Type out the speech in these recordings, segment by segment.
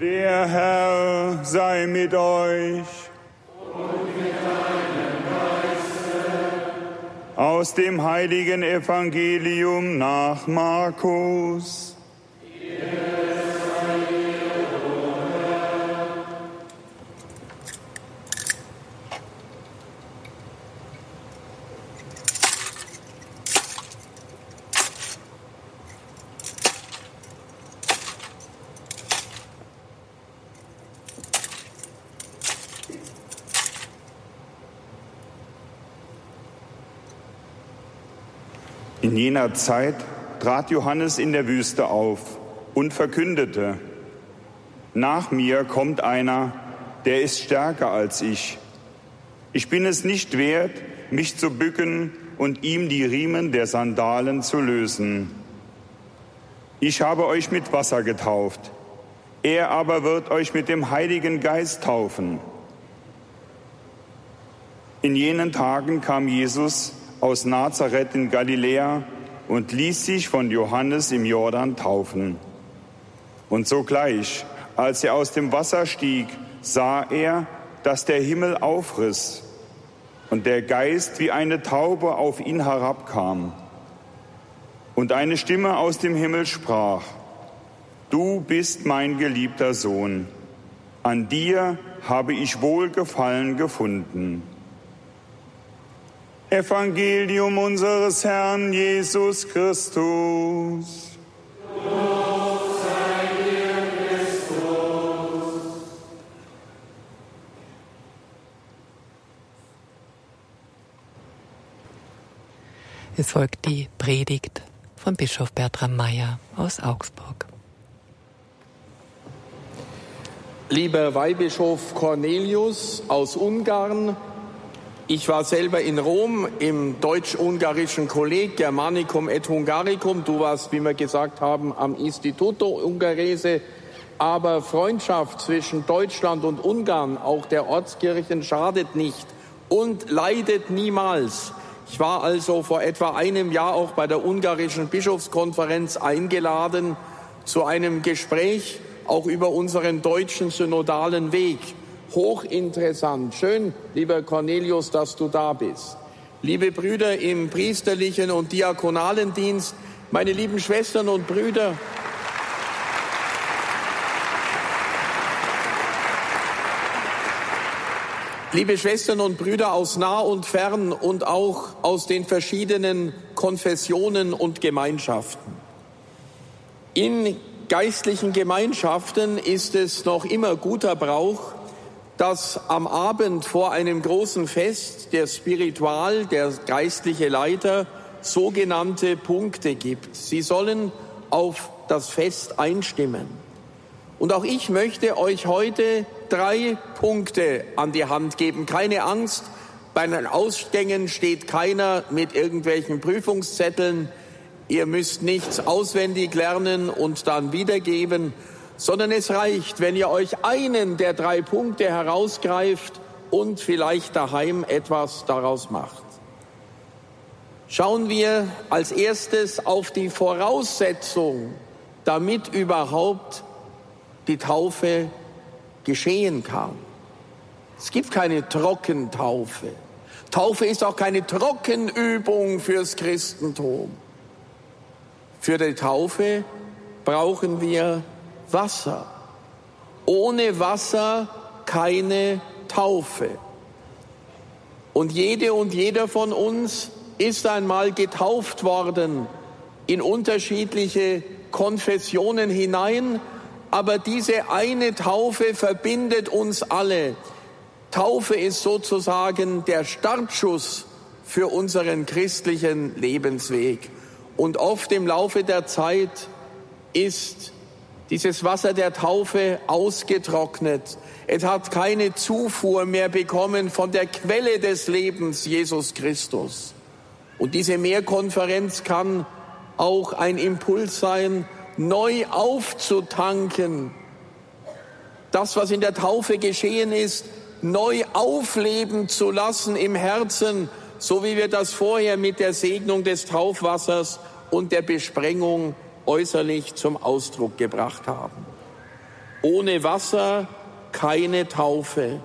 Der Herr sei mit euch. Und mit deinem Geiste. Aus dem heiligen Evangelium nach Markus. In jener Zeit trat Johannes in der Wüste auf und verkündete, nach mir kommt einer, der ist stärker als ich. Ich bin es nicht wert, mich zu bücken und ihm die Riemen der Sandalen zu lösen. Ich habe euch mit Wasser getauft, er aber wird euch mit dem Heiligen Geist taufen. In jenen Tagen kam Jesus aus Nazareth in Galiläa und ließ sich von Johannes im Jordan taufen. Und sogleich, als er aus dem Wasser stieg, sah er, dass der Himmel aufriss und der Geist wie eine Taube auf ihn herabkam. Und eine Stimme aus dem Himmel sprach, Du bist mein geliebter Sohn, an dir habe ich Wohlgefallen gefunden. Evangelium unseres Herrn Jesus Christus. Es folgt die Predigt von Bischof Bertram Meyer aus Augsburg. Lieber Weihbischof Cornelius aus Ungarn, ich war selber in Rom im deutsch-ungarischen Kolleg Germanicum et Hungaricum. Du warst, wie wir gesagt haben, am Instituto Ungarese. Aber Freundschaft zwischen Deutschland und Ungarn, auch der Ortskirchen, schadet nicht und leidet niemals. Ich war also vor etwa einem Jahr auch bei der ungarischen Bischofskonferenz eingeladen zu einem Gespräch auch über unseren deutschen synodalen Weg hochinteressant. Schön, lieber Cornelius, dass du da bist. Liebe Brüder im priesterlichen und diakonalen Dienst, meine lieben Schwestern und Brüder, Liebe Schwestern und Brüder aus nah und fern und auch aus den verschiedenen Konfessionen und Gemeinschaften. In geistlichen Gemeinschaften ist es noch immer guter Brauch, dass am Abend vor einem großen Fest der Spiritual, der geistliche Leiter, sogenannte Punkte gibt. Sie sollen auf das Fest einstimmen. Und auch ich möchte euch heute drei Punkte an die Hand geben. Keine Angst, bei den Ausgängen steht keiner mit irgendwelchen Prüfungszetteln. Ihr müsst nichts auswendig lernen und dann wiedergeben, sondern es reicht, wenn ihr euch einen der drei Punkte herausgreift und vielleicht daheim etwas daraus macht. Schauen wir als erstes auf die Voraussetzung, damit überhaupt die Taufe geschehen kann. Es gibt keine Trockentaufe. Taufe ist auch keine Trockenübung fürs Christentum. Für die Taufe brauchen wir Wasser. Ohne Wasser keine Taufe. Und jede und jeder von uns ist einmal getauft worden in unterschiedliche Konfessionen hinein, aber diese eine Taufe verbindet uns alle. Taufe ist sozusagen der Startschuss für unseren christlichen Lebensweg. Und oft im Laufe der Zeit ist dieses Wasser der Taufe ausgetrocknet. Es hat keine Zufuhr mehr bekommen von der Quelle des Lebens, Jesus Christus. Und diese Mehrkonferenz kann auch ein Impuls sein, neu aufzutanken. Das, was in der Taufe geschehen ist, neu aufleben zu lassen im Herzen, so wie wir das vorher mit der Segnung des Taufwassers und der Besprengung äußerlich zum Ausdruck gebracht haben. Ohne Wasser keine Taufe.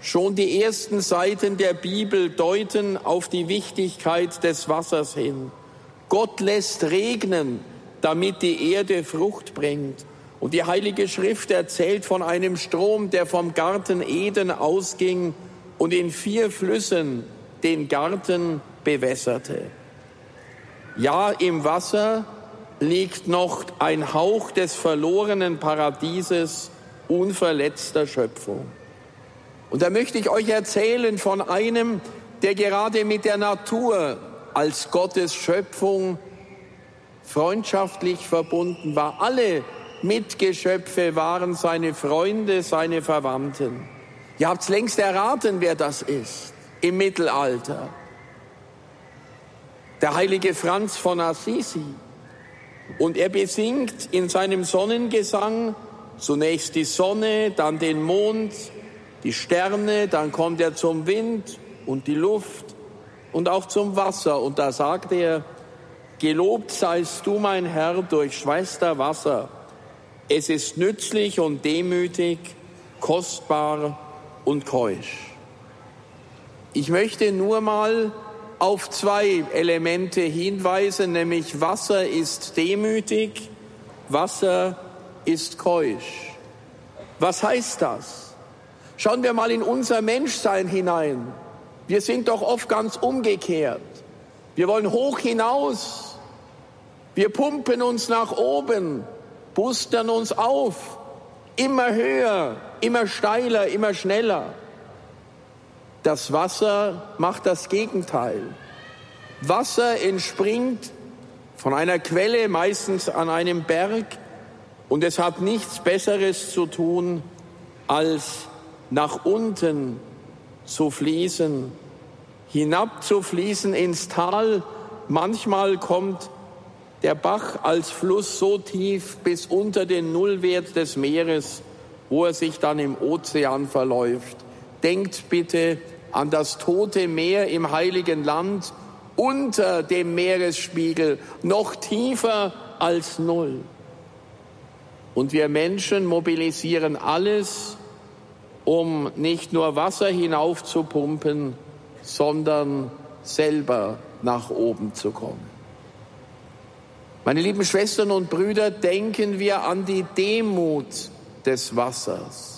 Schon die ersten Seiten der Bibel deuten auf die Wichtigkeit des Wassers hin. Gott lässt regnen, damit die Erde Frucht bringt. Und die Heilige Schrift erzählt von einem Strom, der vom Garten Eden ausging und in vier Flüssen den Garten bewässerte. Ja, im Wasser liegt noch ein Hauch des verlorenen Paradieses unverletzter Schöpfung. Und da möchte ich euch erzählen von einem, der gerade mit der Natur als Gottes Schöpfung freundschaftlich verbunden war. Alle Mitgeschöpfe waren seine Freunde, seine Verwandten. Ihr habt längst erraten, wer das ist im Mittelalter. Der heilige Franz von Assisi. Und er besingt in seinem Sonnengesang zunächst die Sonne, dann den Mond, die Sterne, dann kommt er zum Wind und die Luft und auch zum Wasser. Und da sagt er, Gelobt seist du, mein Herr, durch Schwester Wasser. Es ist nützlich und demütig, kostbar und keusch. Ich möchte nur mal auf zwei Elemente hinweisen, nämlich Wasser ist demütig, Wasser ist keusch. Was heißt das? Schauen wir mal in unser Menschsein hinein. Wir sind doch oft ganz umgekehrt. Wir wollen hoch hinaus. Wir pumpen uns nach oben, boostern uns auf, immer höher, immer steiler, immer schneller. Das Wasser macht das Gegenteil. Wasser entspringt von einer Quelle, meistens an einem Berg, und es hat nichts Besseres zu tun, als nach unten zu fließen, hinabzufließen ins Tal. Manchmal kommt der Bach als Fluss so tief bis unter den Nullwert des Meeres, wo er sich dann im Ozean verläuft. Denkt bitte an das tote Meer im heiligen Land unter dem Meeresspiegel, noch tiefer als Null. Und wir Menschen mobilisieren alles, um nicht nur Wasser hinaufzupumpen, sondern selber nach oben zu kommen. Meine lieben Schwestern und Brüder, denken wir an die Demut des Wassers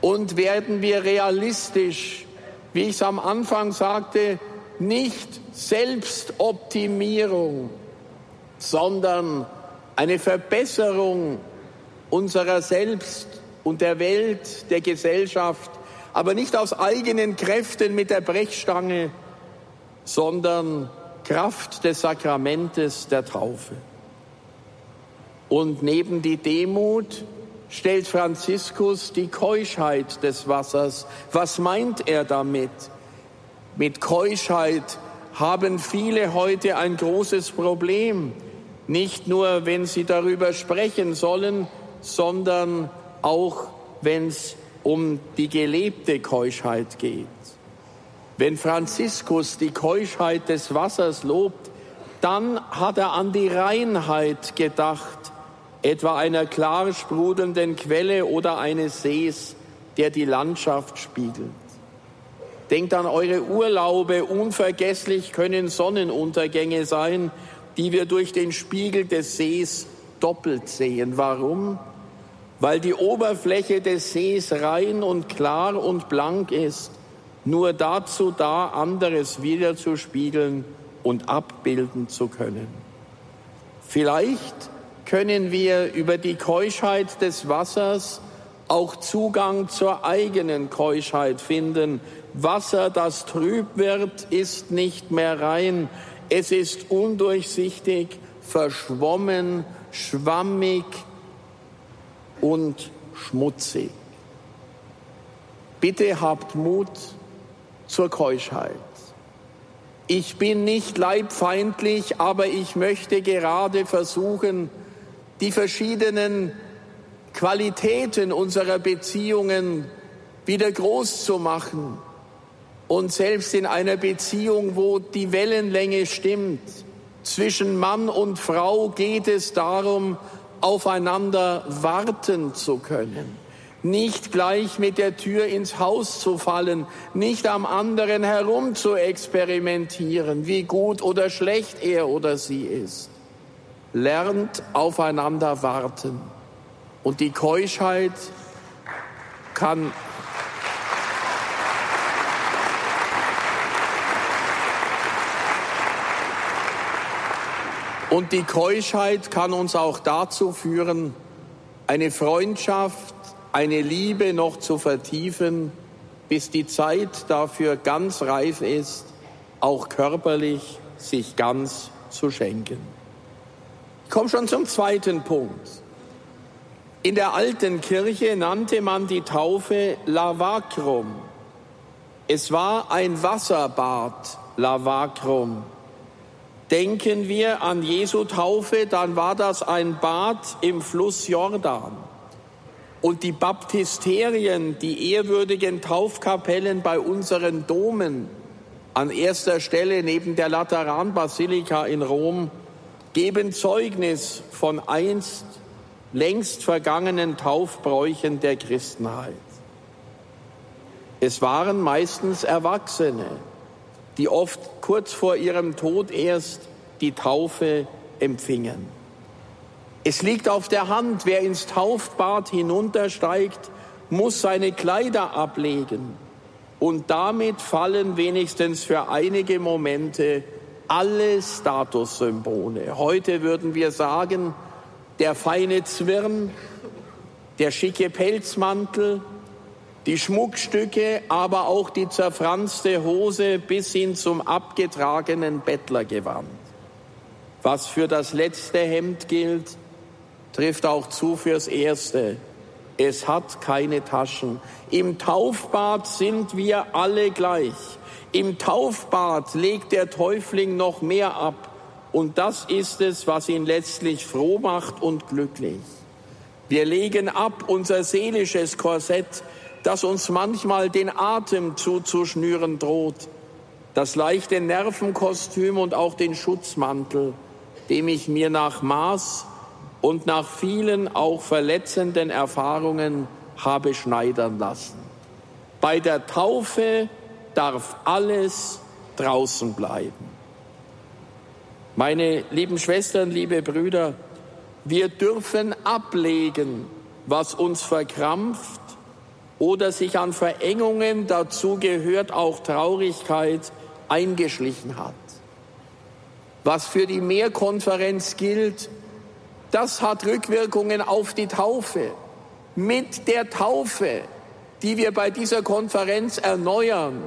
und werden wir realistisch, wie ich es am Anfang sagte, nicht Selbstoptimierung, sondern eine Verbesserung unserer selbst und der Welt, der Gesellschaft, aber nicht aus eigenen Kräften mit der Brechstange, sondern Kraft des Sakramentes der Taufe. Und neben die Demut stellt Franziskus die Keuschheit des Wassers. Was meint er damit? Mit Keuschheit haben viele heute ein großes Problem. Nicht nur, wenn sie darüber sprechen sollen, sondern auch, wenn es um die gelebte Keuschheit geht. Wenn Franziskus die Keuschheit des Wassers lobt, dann hat er an die Reinheit gedacht, etwa einer klar sprudelnden Quelle oder eines Sees, der die Landschaft spiegelt. Denkt an eure Urlaube, unvergesslich können Sonnenuntergänge sein, die wir durch den Spiegel des Sees doppelt sehen. Warum? Weil die Oberfläche des Sees rein und klar und blank ist, nur dazu da, anderes wiederzuspiegeln und abbilden zu können. Vielleicht können wir über die Keuschheit des Wassers auch Zugang zur eigenen Keuschheit finden. Wasser, das trüb wird, ist nicht mehr rein. Es ist undurchsichtig, verschwommen, schwammig und schmutzig. Bitte habt Mut zur Keuschheit. Ich bin nicht leibfeindlich, aber ich möchte gerade versuchen, die verschiedenen Qualitäten unserer Beziehungen wieder groß zu machen. Und selbst in einer Beziehung, wo die Wellenlänge stimmt, zwischen Mann und Frau geht es darum, aufeinander warten zu können, nicht gleich mit der Tür ins Haus zu fallen, nicht am anderen herum zu experimentieren, wie gut oder schlecht er oder sie ist. Lernt aufeinander warten. Und die Keuschheit kann Und die Keuschheit kann uns auch dazu führen, eine Freundschaft, eine Liebe noch zu vertiefen, bis die Zeit dafür ganz reif ist, auch körperlich sich ganz zu schenken. Ich komme schon zum zweiten Punkt. In der alten Kirche nannte man die Taufe Lavacrum. Es war ein Wasserbad, Lavacrum. Denken wir an Jesu Taufe, dann war das ein Bad im Fluss Jordan. Und die Baptisterien, die ehrwürdigen Taufkapellen bei unseren Domen, an erster Stelle neben der Lateranbasilika in Rom, geben Zeugnis von einst längst vergangenen Taufbräuchen der Christenheit. Es waren meistens Erwachsene, die oft kurz vor ihrem Tod erst die Taufe empfingen. Es liegt auf der Hand, wer ins Taufbad hinuntersteigt, muss seine Kleider ablegen. Und damit fallen wenigstens für einige Momente alle Statussymbole. Heute würden wir sagen, der feine Zwirn, der schicke Pelzmantel, die Schmuckstücke, aber auch die zerfranste Hose bis hin zum abgetragenen Bettlergewand. Was für das letzte Hemd gilt, trifft auch zu fürs erste. Es hat keine Taschen. Im Taufbad sind wir alle gleich. Im Taufbad legt der Täufling noch mehr ab. Und das ist es, was ihn letztlich froh macht und glücklich. Wir legen ab unser seelisches Korsett, das uns manchmal den Atem zuzuschnüren droht, das leichte Nervenkostüm und auch den Schutzmantel, dem ich mir nach Maß und nach vielen auch verletzenden Erfahrungen habe schneidern lassen. Bei der Taufe darf alles draußen bleiben. Meine lieben Schwestern, liebe Brüder, wir dürfen ablegen, was uns verkrampft oder sich an Verengungen, dazu gehört auch Traurigkeit, eingeschlichen hat. Was für die Mehrkonferenz gilt, das hat Rückwirkungen auf die Taufe. Mit der Taufe, die wir bei dieser Konferenz erneuern,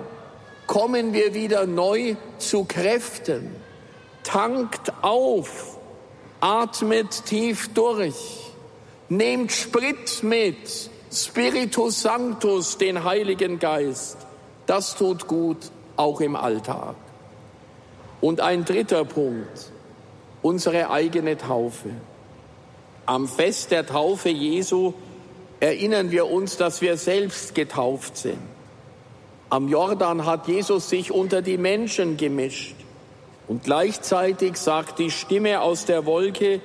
kommen wir wieder neu zu Kräften. Tankt auf, atmet tief durch, nehmt Sprit mit, Spiritus Sanctus, den Heiligen Geist. Das tut gut, auch im Alltag. Und ein dritter Punkt, unsere eigene Taufe. Am Fest der Taufe Jesu erinnern wir uns, dass wir selbst getauft sind. Am Jordan hat Jesus sich unter die Menschen gemischt. Und gleichzeitig sagt die Stimme aus der Wolke,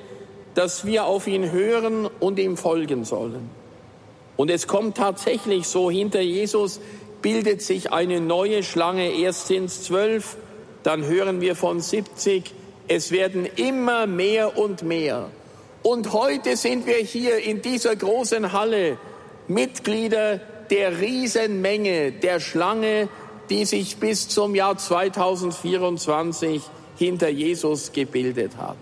dass wir auf ihn hören und ihm folgen sollen. Und es kommt tatsächlich so, hinter Jesus bildet sich eine neue Schlange. Erst sind es zwölf, dann hören wir von 70. Es werden immer mehr und mehr. Und heute sind wir hier in dieser großen Halle Mitglieder der Riesenmenge, der Schlange, die sich bis zum Jahr 2024 hinter Jesus gebildet hat.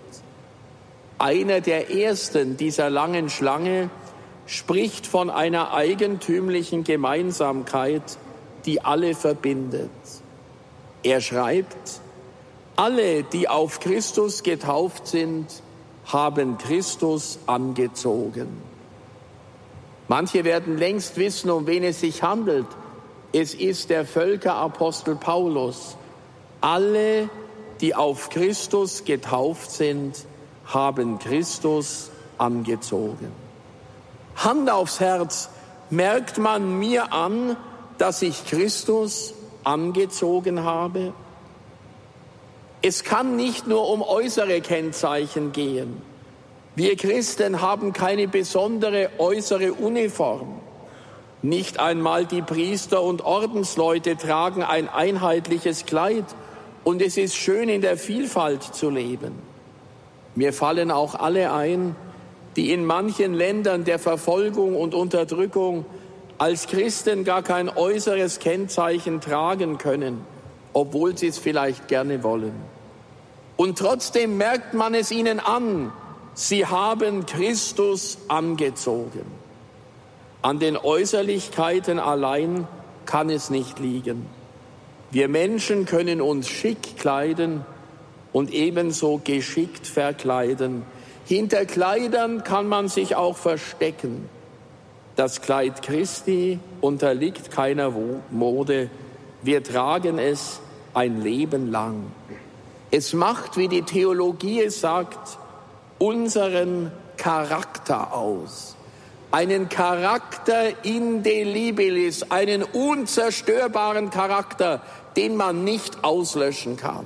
Einer der ersten dieser langen Schlange spricht von einer eigentümlichen Gemeinsamkeit, die alle verbindet. Er schreibt, alle, die auf Christus getauft sind, haben Christus angezogen. Manche werden längst wissen, um wen es sich handelt. Es ist der Völkerapostel Paulus. Alle, die auf Christus getauft sind, haben Christus angezogen. Hand aufs Herz, merkt man mir an, dass ich Christus angezogen habe? Es kann nicht nur um äußere Kennzeichen gehen. Wir Christen haben keine besondere äußere Uniform. Nicht einmal die Priester und Ordensleute tragen ein einheitliches Kleid und es ist schön in der Vielfalt zu leben. Mir fallen auch alle ein, die in manchen Ländern der Verfolgung und Unterdrückung als Christen gar kein äußeres Kennzeichen tragen können, obwohl sie es vielleicht gerne wollen. Und trotzdem merkt man es ihnen an, sie haben Christus angezogen. An den Äußerlichkeiten allein kann es nicht liegen. Wir Menschen können uns schick kleiden und ebenso geschickt verkleiden. Hinter Kleidern kann man sich auch verstecken. Das Kleid Christi unterliegt keiner Mode. Wir tragen es ein Leben lang. Es macht, wie die Theologie es sagt, unseren Charakter aus. Einen Charakter indelibilis, einen unzerstörbaren Charakter, den man nicht auslöschen kann.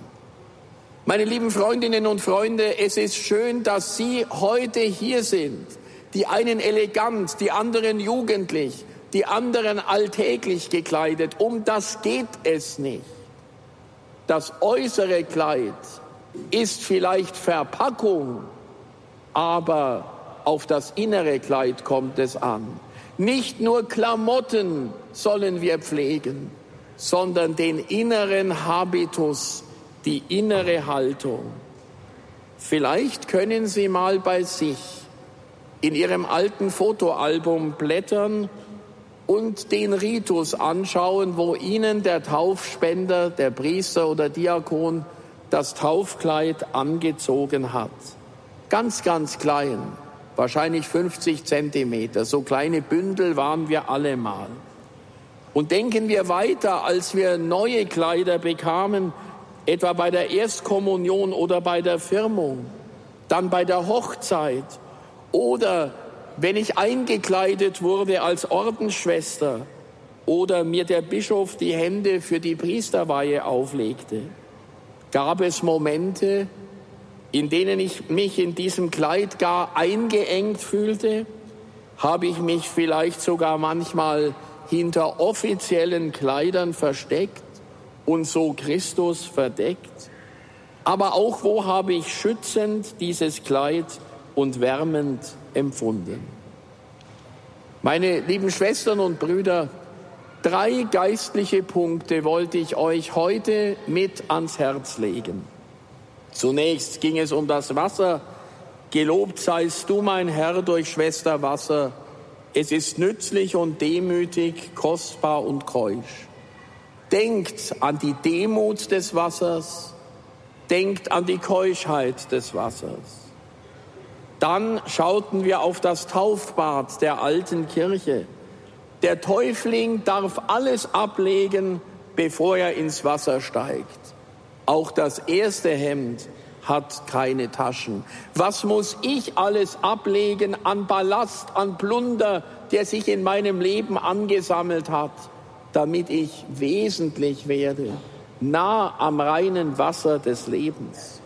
Meine lieben Freundinnen und Freunde, es ist schön, dass Sie heute hier sind. Die einen elegant, die anderen jugendlich, die anderen alltäglich gekleidet. Um das geht es nicht. Das äußere Kleid ist vielleicht Verpackung, aber auf das innere Kleid kommt es an. Nicht nur Klamotten sollen wir pflegen, sondern den inneren Habitus, die innere Haltung. Vielleicht können Sie mal bei sich in Ihrem alten Fotoalbum blättern und den Ritus anschauen, wo Ihnen der Taufspender, der Priester oder Diakon das Taufkleid angezogen hat. Ganz, ganz klein, wahrscheinlich 50 Zentimeter. So kleine Bündel waren wir alle mal. Und denken wir weiter, als wir neue Kleider bekamen, etwa bei der Erstkommunion oder bei der Firmung, dann bei der Hochzeit oder wenn ich eingekleidet wurde als Ordensschwester oder mir der Bischof die Hände für die Priesterweihe auflegte, gab es Momente, in denen ich mich in diesem Kleid gar eingeengt fühlte, habe ich mich vielleicht sogar manchmal hinter offiziellen Kleidern versteckt und so Christus verdeckt? Aber auch wo habe ich schützend dieses Kleid und wärmend empfunden? Meine lieben Schwestern und Brüder, drei geistliche Punkte wollte ich euch heute mit ans Herz legen. Zunächst ging es um das Wasser. Gelobt seist du, mein Herr, durch Schwester Wasser. Es ist nützlich und demütig, kostbar und keusch. Denkt an die Demut des Wassers, denkt an die Keuschheit des Wassers. Dann schauten wir auf das Taufbad der alten Kirche. Der Täufling darf alles ablegen, bevor er ins Wasser steigt. Auch das erste Hemd hat keine Taschen. Was muss ich alles ablegen an Ballast, an Plunder, der sich in meinem Leben angesammelt hat? damit ich wesentlich werde, nah am reinen Wasser des Lebens.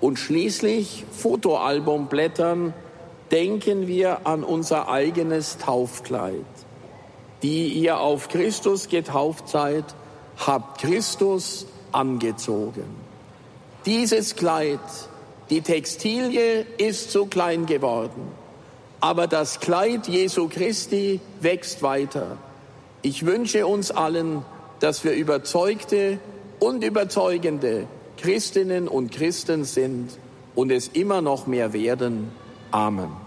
Und schließlich Fotoalbum blättern, denken wir an unser eigenes Taufkleid. Die ihr auf Christus getauft seid, habt Christus angezogen. Dieses Kleid, die Textilie ist so klein geworden, aber das Kleid Jesu Christi wächst weiter. Ich wünsche uns allen, dass wir überzeugte und überzeugende Christinnen und Christen sind und es immer noch mehr werden. Amen.